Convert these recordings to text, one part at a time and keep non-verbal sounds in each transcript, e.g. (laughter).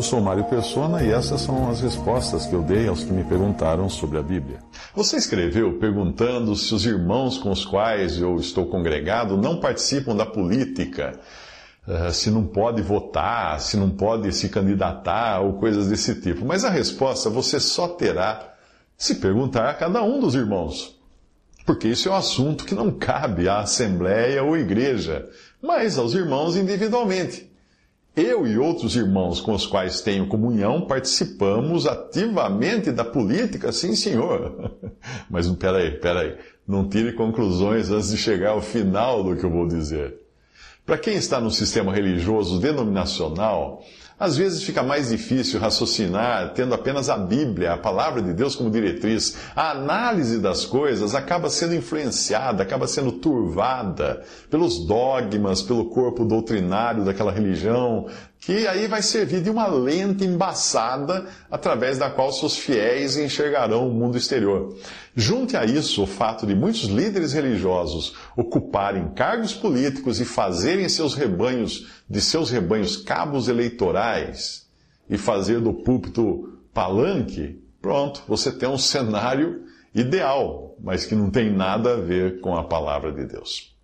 Eu sou Mário Persona e essas são as respostas que eu dei aos que me perguntaram sobre a Bíblia. Você escreveu perguntando se os irmãos com os quais eu estou congregado não participam da política. Uh, se não pode votar, se não pode se candidatar ou coisas desse tipo. Mas a resposta você só terá se perguntar a cada um dos irmãos. Porque isso é um assunto que não cabe à Assembleia ou Igreja, mas aos irmãos individualmente. Eu e outros irmãos com os quais tenho comunhão participamos ativamente da política, sim, senhor. (laughs) Mas peraí, peraí. Não tire conclusões antes de chegar ao final do que eu vou dizer. Para quem está no sistema religioso denominacional, às vezes fica mais difícil raciocinar tendo apenas a Bíblia, a palavra de Deus como diretriz. A análise das coisas acaba sendo influenciada, acaba sendo turvada pelos dogmas, pelo corpo doutrinário daquela religião, que aí vai servir de uma lente embaçada através da qual seus fiéis enxergarão o mundo exterior. Junte a isso o fato de muitos líderes religiosos ocuparem cargos políticos e fazerem seus rebanhos, de seus rebanhos cabos eleitorais e fazer do púlpito palanque, pronto, você tem um cenário ideal, mas que não tem nada a ver com a palavra de Deus.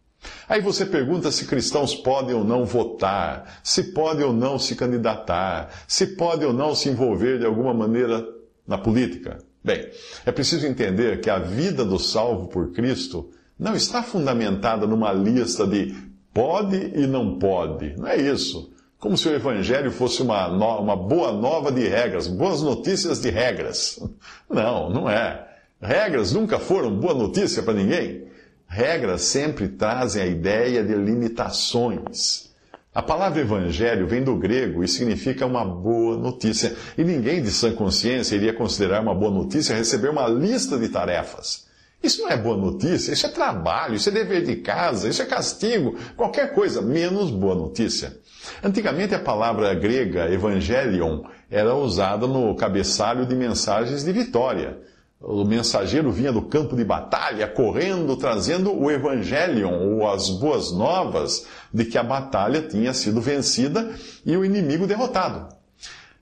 Aí você pergunta se cristãos podem ou não votar, se podem ou não se candidatar, se podem ou não se envolver de alguma maneira na política. Bem, é preciso entender que a vida do salvo por Cristo não está fundamentada numa lista de pode e não pode. Não é isso. Como se o Evangelho fosse uma, no, uma boa nova de regras, boas notícias de regras. (laughs) Não, não é. Regras nunca foram boa notícia para ninguém. Regras sempre trazem a ideia de limitações. A palavra evangelho vem do grego e significa uma boa notícia. E ninguém de sã consciência iria considerar uma boa notícia receber uma lista de tarefas. Isso não é boa notícia, isso é trabalho, isso é dever de casa, isso é castigo, qualquer coisa, menos boa notícia. Antigamente a palavra grega evangelion era usada no cabeçalho de mensagens de vitória. O mensageiro vinha do campo de batalha, correndo, trazendo o Evangelion, ou as boas novas de que a batalha tinha sido vencida e o inimigo derrotado.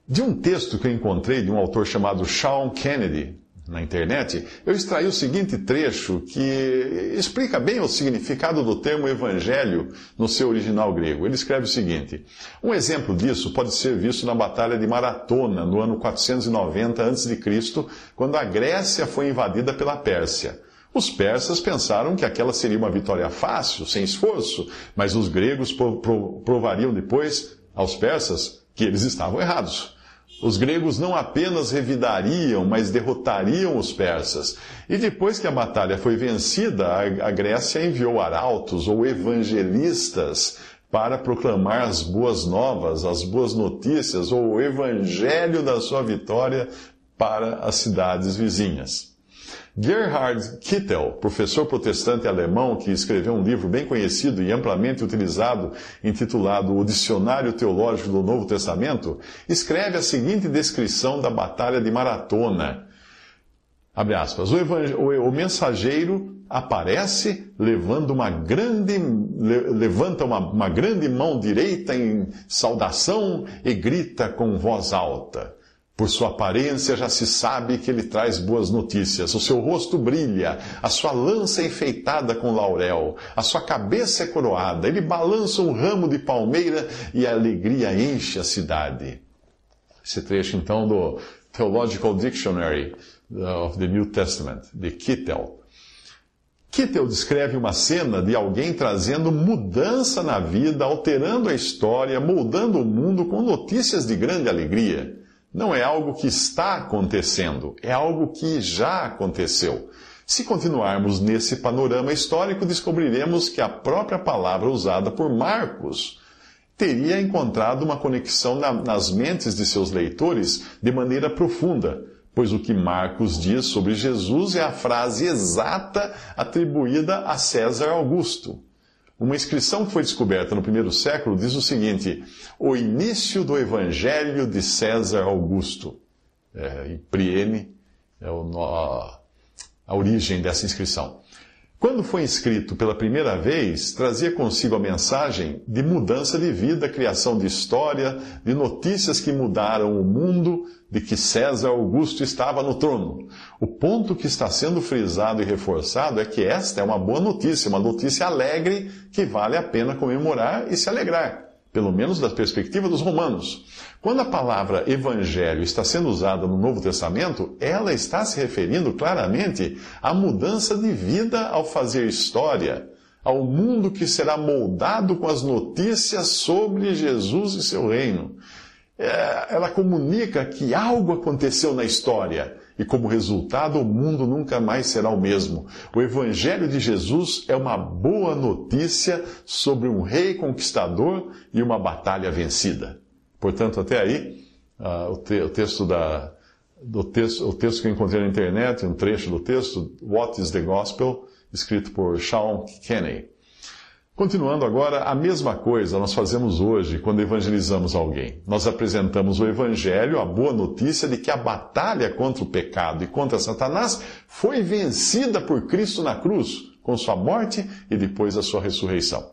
De um texto que eu encontrei de um autor chamado Sean Kennedy, na internet, eu extraí o seguinte trecho que explica bem o significado do termo evangelho no seu original grego. Ele escreve o seguinte: Um exemplo disso pode ser visto na Batalha de Maratona, no ano 490 a.C., quando a Grécia foi invadida pela Pérsia. Os persas pensaram que aquela seria uma vitória fácil, sem esforço, mas os gregos provariam depois aos persas que eles estavam errados. Os gregos não apenas revidariam, mas derrotariam os persas. E depois que a batalha foi vencida, a Grécia enviou arautos ou evangelistas para proclamar as boas novas, as boas notícias ou o evangelho da sua vitória para as cidades vizinhas. Gerhard Kittel, professor protestante alemão que escreveu um livro bem conhecido e amplamente utilizado, intitulado O Dicionário Teológico do Novo Testamento, escreve a seguinte descrição da Batalha de Maratona. Abre aspas. O, o, o mensageiro aparece levando uma grande, levanta uma, uma grande mão direita em saudação e grita com voz alta. Por sua aparência já se sabe que ele traz boas notícias. O seu rosto brilha, a sua lança é enfeitada com laurel, a sua cabeça é coroada. Ele balança um ramo de palmeira e a alegria enche a cidade. Esse trecho então do Theological Dictionary of the New Testament, de Kittel. Kittel descreve uma cena de alguém trazendo mudança na vida, alterando a história, moldando o mundo com notícias de grande alegria não é algo que está acontecendo, é algo que já aconteceu. Se continuarmos nesse panorama histórico, descobriremos que a própria palavra usada por Marcos teria encontrado uma conexão na, nas mentes de seus leitores de maneira profunda, pois o que Marcos diz sobre Jesus é a frase exata atribuída a César Augusto. Uma inscrição que foi descoberta no primeiro século diz o seguinte: o início do Evangelho de César Augusto. É, Priene é o, a, a origem dessa inscrição. Quando foi inscrito pela primeira vez, trazia consigo a mensagem de mudança de vida, criação de história, de notícias que mudaram o mundo, de que César Augusto estava no trono. O ponto que está sendo frisado e reforçado é que esta é uma boa notícia, uma notícia alegre que vale a pena comemorar e se alegrar pelo menos da perspectiva dos romanos. Quando a palavra evangelho está sendo usada no Novo Testamento, ela está se referindo claramente à mudança de vida ao fazer história, ao mundo que será moldado com as notícias sobre Jesus e seu reino. É, ela comunica que algo aconteceu na história e, como resultado, o mundo nunca mais será o mesmo. O Evangelho de Jesus é uma boa notícia sobre um rei conquistador e uma batalha vencida. Portanto, até aí, uh, o, te o, texto da, do texto, o texto que eu encontrei na internet, um trecho do texto, What is the Gospel, escrito por Sean Kenney. Continuando agora, a mesma coisa nós fazemos hoje quando evangelizamos alguém. Nós apresentamos o Evangelho, a boa notícia de que a batalha contra o pecado e contra Satanás foi vencida por Cristo na cruz, com sua morte e depois a sua ressurreição.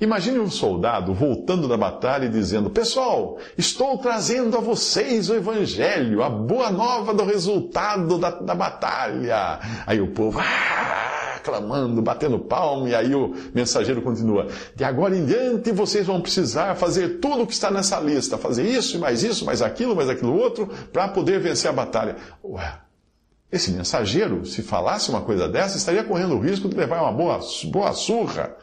Imagine um soldado voltando da batalha e dizendo: Pessoal, estou trazendo a vocês o Evangelho, a boa nova do resultado da, da batalha. Aí o povo, ah! Clamando, batendo palmo, e aí o mensageiro continua: De agora em diante vocês vão precisar fazer tudo o que está nessa lista, fazer isso, mais isso, mais aquilo, mais aquilo outro, para poder vencer a batalha. Ué, esse mensageiro, se falasse uma coisa dessa, estaria correndo o risco de levar uma boa, boa surra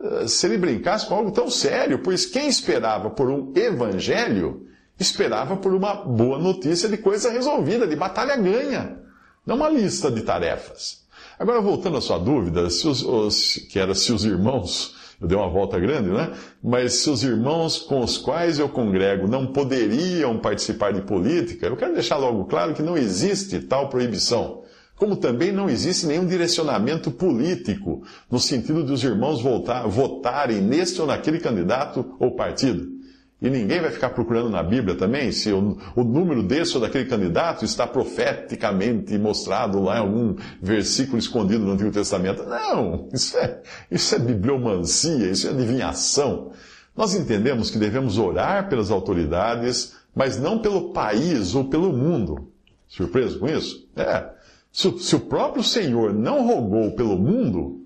eh, se ele brincasse com algo tão sério, pois quem esperava por um evangelho esperava por uma boa notícia de coisa resolvida, de batalha ganha, não uma lista de tarefas. Agora, voltando à sua dúvida, se os, os, que era se os irmãos, eu dei uma volta grande, né? Mas se os irmãos com os quais eu congrego não poderiam participar de política, eu quero deixar logo claro que não existe tal proibição. Como também não existe nenhum direcionamento político, no sentido de os irmãos votarem neste ou naquele candidato ou partido. E ninguém vai ficar procurando na Bíblia também se o, o, número desse ou daquele candidato está profeticamente mostrado lá em algum versículo escondido no Antigo Testamento. Não, isso é, isso é bibliomancia, isso é adivinhação. Nós entendemos que devemos orar pelas autoridades, mas não pelo país ou pelo mundo. Surpreso com isso? É. Se, se o próprio Senhor não rogou pelo mundo,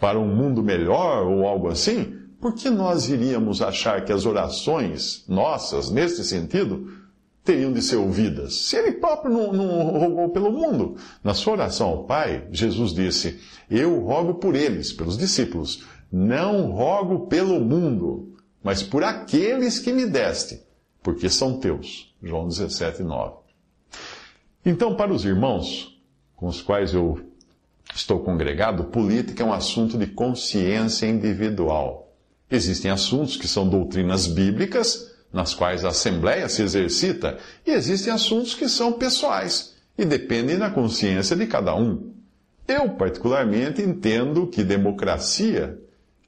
para um mundo melhor ou algo assim, por que nós iríamos achar que as orações nossas, nesse sentido, teriam de ser ouvidas? Se ele próprio não, não rogou pelo mundo. Na sua oração ao Pai, Jesus disse: Eu rogo por eles, pelos discípulos, não rogo pelo mundo, mas por aqueles que me deste, porque são teus. João 17, 9. Então, para os irmãos com os quais eu estou congregado, política é um assunto de consciência individual. Existem assuntos que são doutrinas bíblicas, nas quais a Assembleia se exercita, e existem assuntos que são pessoais e dependem da consciência de cada um. Eu, particularmente, entendo que democracia,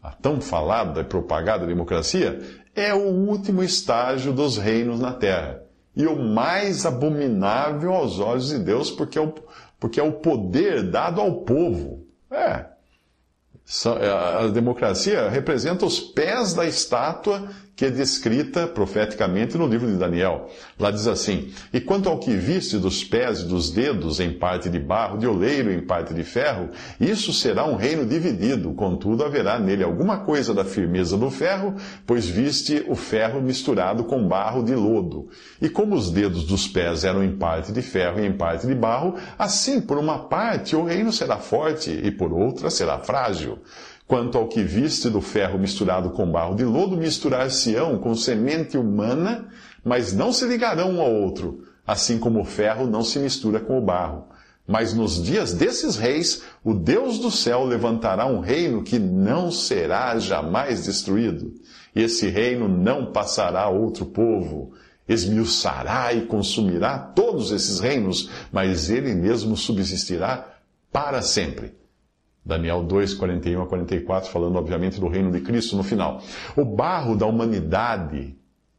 a tão falada e propagada democracia, é o último estágio dos reinos na terra e o mais abominável aos olhos de Deus, porque é o, porque é o poder dado ao povo. É, a democracia representa os pés da estátua que é descrita profeticamente no livro de Daniel. Lá diz assim: E quanto ao que viste dos pés e dos dedos em parte de barro, de oleiro em parte de ferro, isso será um reino dividido, contudo haverá nele alguma coisa da firmeza do ferro, pois viste o ferro misturado com barro de lodo. E como os dedos dos pés eram em parte de ferro e em parte de barro, assim por uma parte o reino será forte e por outra será frágil. Quanto ao que viste do ferro misturado com barro de lodo, misturar-se-ão com semente humana, mas não se ligarão um ao outro, assim como o ferro não se mistura com o barro. Mas nos dias desses reis, o Deus do céu levantará um reino que não será jamais destruído. E esse reino não passará a outro povo. Esmiuçará e consumirá todos esses reinos, mas ele mesmo subsistirá para sempre. Daniel 2, 41 a 44, falando obviamente do reino de Cristo no final. O barro da humanidade,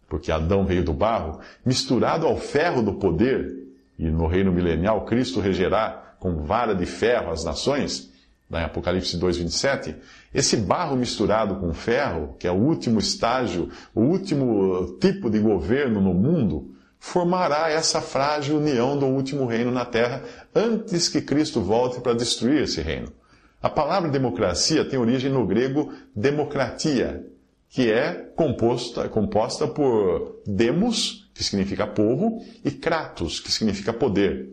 porque Adão veio do barro, misturado ao ferro do poder, e no reino milenial Cristo regerá com vara de ferro as nações, em Apocalipse 2, 27, esse barro misturado com ferro, que é o último estágio, o último tipo de governo no mundo, formará essa frágil união do último reino na terra antes que Cristo volte para destruir esse reino. A palavra democracia tem origem no grego democratia, que é composta, composta por demos, que significa povo, e kratos, que significa poder.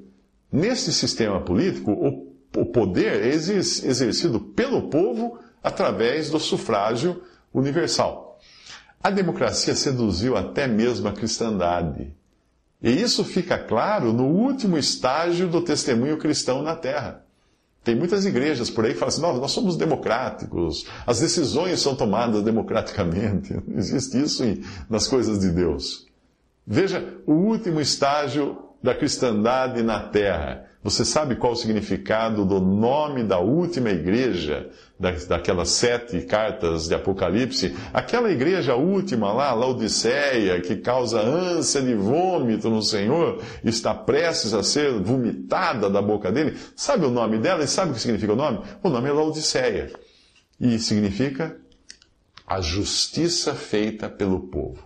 Nesse sistema político, o, o poder é exercido pelo povo através do sufrágio universal. A democracia seduziu até mesmo a cristandade. E isso fica claro no último estágio do testemunho cristão na Terra. Tem muitas igrejas por aí que falam assim: nós, nós somos democráticos, as decisões são tomadas democraticamente. Não (laughs) existe isso nas coisas de Deus. Veja o último estágio da cristandade na terra. Você sabe qual o significado do nome da última igreja, daquelas sete cartas de Apocalipse? Aquela igreja última lá, Laodiceia, que causa ânsia de vômito no Senhor, está prestes a ser vomitada da boca dele. Sabe o nome dela e sabe o que significa o nome? O nome é Laodiceia. E significa a justiça feita pelo povo.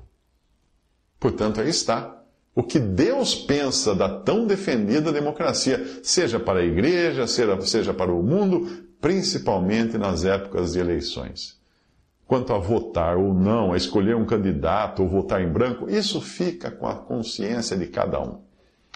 Portanto, aí está o que Deus pensa da tão defendida democracia, seja para a igreja, seja para o mundo, principalmente nas épocas de eleições. Quanto a votar ou não, a escolher um candidato ou votar em branco, isso fica com a consciência de cada um.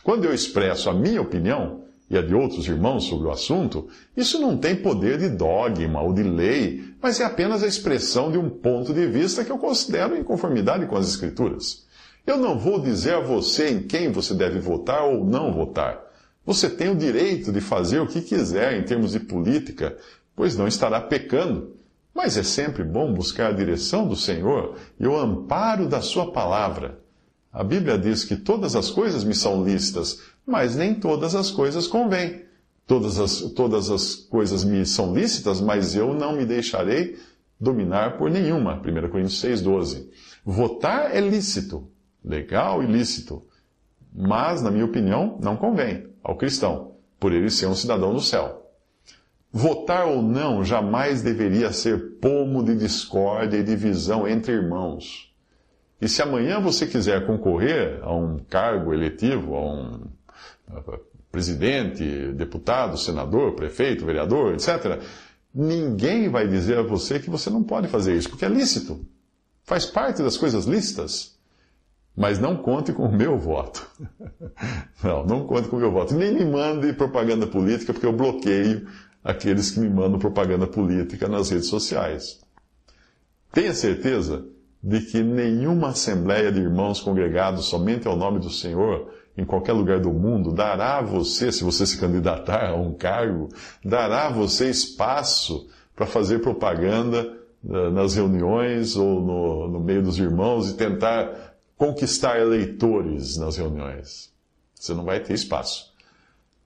Quando eu expresso a minha opinião e a de outros irmãos sobre o assunto, isso não tem poder de dogma ou de lei, mas é apenas a expressão de um ponto de vista que eu considero em conformidade com as Escrituras. Eu não vou dizer a você em quem você deve votar ou não votar. Você tem o direito de fazer o que quiser em termos de política, pois não estará pecando. Mas é sempre bom buscar a direção do Senhor e o amparo da Sua palavra. A Bíblia diz que todas as coisas me são lícitas, mas nem todas as coisas convêm. Todas as, todas as coisas me são lícitas, mas eu não me deixarei dominar por nenhuma. 1 Coríntios 6,12. Votar é lícito, legal e lícito. Mas, na minha opinião, não convém ao cristão, por ele ser um cidadão do céu. Votar ou não jamais deveria ser pomo de discórdia e divisão entre irmãos. E se amanhã você quiser concorrer a um cargo eletivo, a um presidente, deputado, senador, prefeito, vereador, etc., ninguém vai dizer a você que você não pode fazer isso, porque é lícito. Faz parte das coisas lícitas. Mas não conte com o meu voto. (laughs) Não, não conte com o meu voto. Nem me mande propaganda política, porque eu bloqueio aqueles que me mandam propaganda política nas redes sociais. Tenha certeza de que nenhuma assembleia de irmãos congregados somente ao nome do Senhor, em qualquer lugar do mundo, dará a você, se você se candidatar a um cargo, dará a você espaço para fazer propaganda eh, nas reuniões ou no, no meio dos irmãos e tentar conquistar eleitores nas reuniões. Você não vai ter espaço.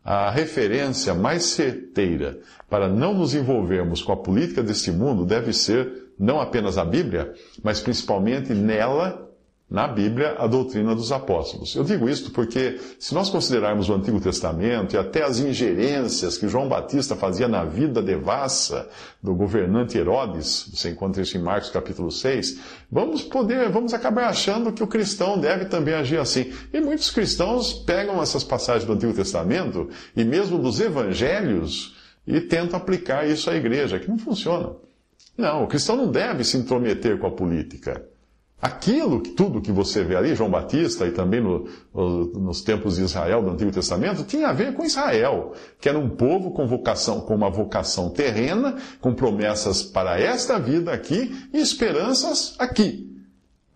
A referência mais certeira para não nos envolvermos com a política deste mundo deve ser não apenas a Bíblia, mas principalmente nela na Bíblia a doutrina dos apóstolos. Eu digo isto porque, se nós considerarmos o Antigo Testamento e até as ingerências que João Batista fazia na vida devassa do governante Herodes, você encontra isso em Marcos capítulo 6, vamos poder, vamos acabar achando que o cristão deve também agir assim. E muitos cristãos pegam essas passagens do Antigo Testamento e mesmo dos evangelhos e tentam aplicar isso à igreja, que não funciona. Não, o cristão não deve se intrometer com a política. Aquilo, tudo que você vê ali, João Batista e também no, no, nos tempos de Israel do Antigo Testamento, tinha a ver com Israel, que era um povo com vocação, com uma vocação terrena, com promessas para esta vida aqui e esperanças aqui.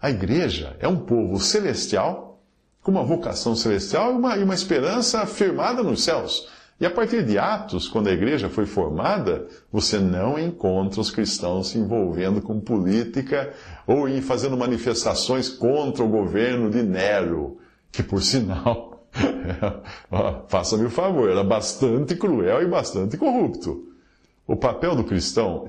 A igreja é um povo celestial, com uma vocação celestial e uma, e uma esperança firmada nos céus. E a partir de Atos, quando a igreja foi formada, você não encontra os cristãos se envolvendo com política ou em fazendo manifestações contra o governo de Nero, que por sinal, (laughs) faça-me o favor, era bastante cruel e bastante corrupto. O papel do cristão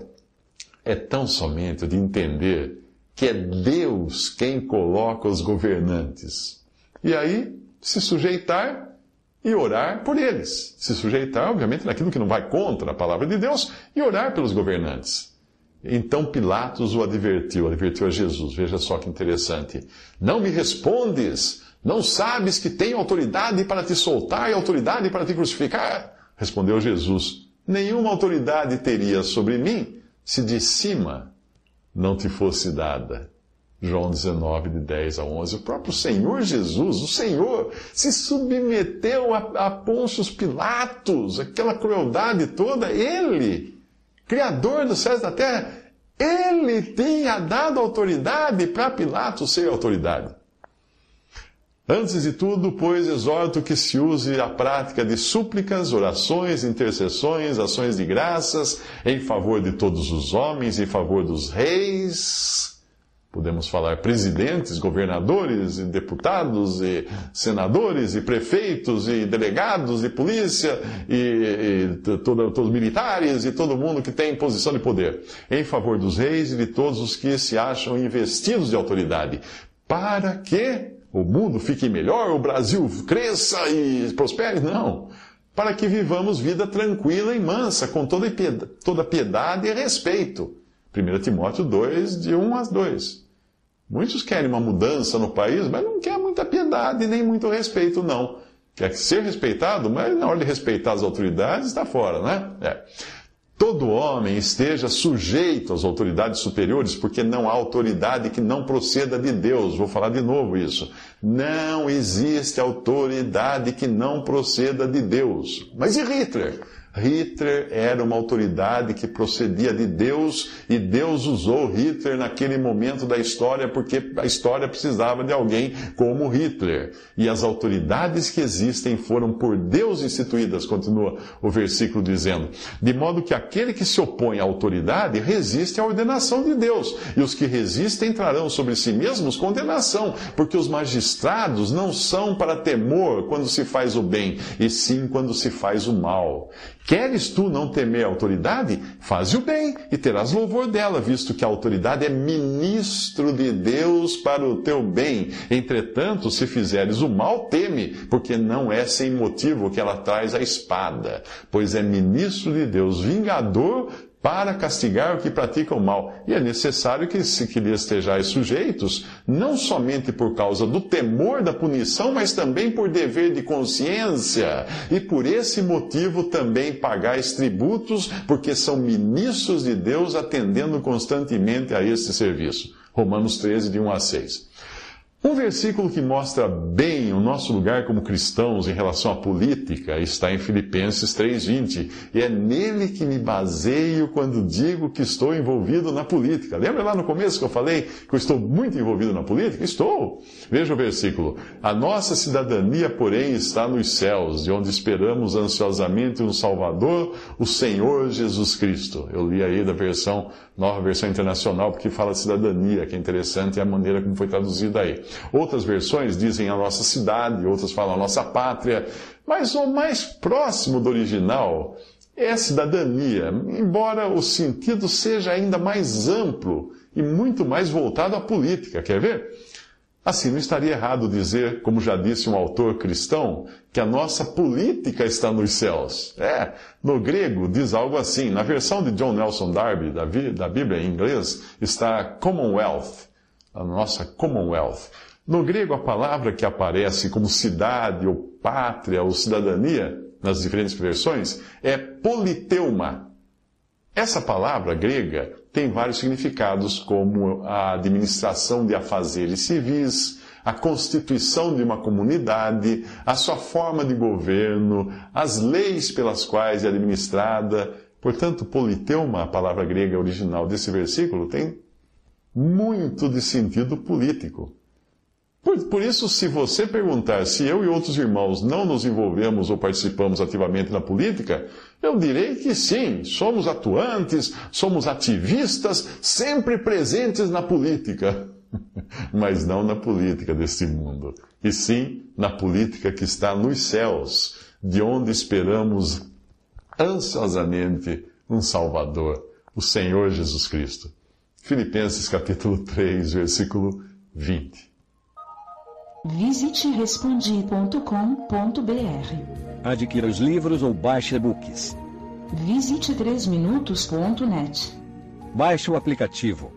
é tão somente de entender que é Deus quem coloca os governantes. E aí, se sujeitar e orar por eles. Se sujeitar, obviamente, naquilo que não vai contra a palavra de Deus e orar pelos governantes. Então Pilatos o advertiu, advertiu a Jesus. Veja só que interessante. Não me respondes? Não sabes que tenho autoridade para te soltar e autoridade para te crucificar? Respondeu Jesus. Nenhuma autoridade teria sobre mim se de cima não te fosse dada. João 19, de 10 a 11. O próprio Senhor Jesus, o Senhor, se submeteu a, a Pôncio Pilatos, aquela crueldade toda. Ele, Criador dos céus e da terra, ele tinha dado autoridade para Pilatos ser autoridade. Antes de tudo, pois, exorto que se use a prática de súplicas, orações, intercessões, ações de graças em favor de todos os homens, em favor dos reis Podemos falar presidentes, governadores, e deputados, e senadores, e prefeitos, e delegados de polícia, e, e todo, todos os militares, e todo mundo que tem posição de poder, em favor dos reis e de todos os que se acham investidos de autoridade, para que o mundo fique melhor, o Brasil cresça e prospere? Não. Para que vivamos vida tranquila e mansa, com toda piedade, toda piedade e respeito. 1 Timóteo 2, de 1 a 2. Muitos querem uma mudança no país, mas não quer muita piedade nem muito respeito, não. Quer ser respeitado, mas na hora de respeitar as autoridades está fora, né? É. Todo homem esteja sujeito às autoridades superiores, porque não há autoridade que não proceda de Deus. Vou falar de novo isso. Não existe autoridade que não proceda de Deus. Mas e Hitler? Hitler era uma autoridade que procedia de Deus e Deus usou Hitler naquele momento da história porque a história precisava de alguém como Hitler. E as autoridades que existem foram por Deus instituídas, continua o versículo dizendo. De modo que aquele que se opõe à autoridade resiste à ordenação de Deus. E os que resistem trarão sobre si mesmos condenação, porque os magistrados não são para temor quando se faz o bem, e sim quando se faz o mal. Queres tu não temer a autoridade? Faze o bem e terás louvor dela, visto que a autoridade é ministro de Deus para o teu bem. Entretanto, se fizeres o mal, teme, porque não é sem motivo que ela traz a espada, pois é ministro de Deus, vingador para castigar o que pratica o mal. E é necessário que, que lhe estejais sujeitos, não somente por causa do temor da punição, mas também por dever de consciência. E por esse motivo também pagais tributos, porque são ministros de Deus atendendo constantemente a este serviço. Romanos 13, de 1 a 6. Um versículo que mostra bem o nosso lugar como cristãos em relação à política está em Filipenses 3:20, e é nele que me baseio quando digo que estou envolvido na política. Lembra lá no começo que eu falei que eu estou muito envolvido na política? Estou. Veja o versículo. A nossa cidadania, porém, está nos céus, de onde esperamos ansiosamente um Salvador, o Senhor Jesus Cristo. Eu li aí da versão, nova versão internacional, porque fala cidadania, que é interessante, é a maneira como foi traduzida aí. Outras versões dizem a nossa cidade, outras falam a nossa pátria, mas o mais próximo do original é a cidadania, embora o sentido seja ainda mais amplo e muito mais voltado à política. Quer ver? Assim, não estaria errado dizer, como já disse um autor cristão, que a nossa política está nos céus. É, no grego diz algo assim. Na versão de John Nelson Darby, da Bíblia em inglês, está Commonwealth a nossa Commonwealth. No grego, a palavra que aparece como cidade, ou pátria, ou cidadania, nas diferentes versões, é politeuma. Essa palavra grega tem vários significados, como a administração de afazeres civis, a constituição de uma comunidade, a sua forma de governo, as leis pelas quais é administrada. Portanto, politeuma, a palavra grega original desse versículo, tem muito de sentido político. Por, por, isso, se você perguntar se eu e outros irmãos não nos envolvemos ou participamos ativamente na política, eu direi que sim, somos atuantes, somos ativistas, sempre presentes na política. (laughs) Mas não na política deste mundo, e sim na política que está nos céus, de onde esperamos ansiosamente um Salvador, o Senhor Jesus Cristo. Filipenses capítulo 3, versículo 20. Visite respondi.com.br. Adquira os livros ou baixe e-books. Visite 3minutos.net. Baixe o aplicativo.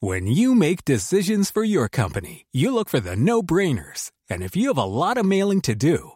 When you make decisions for your company, you look for the no-brainers. And if you have a lot of mailing to do,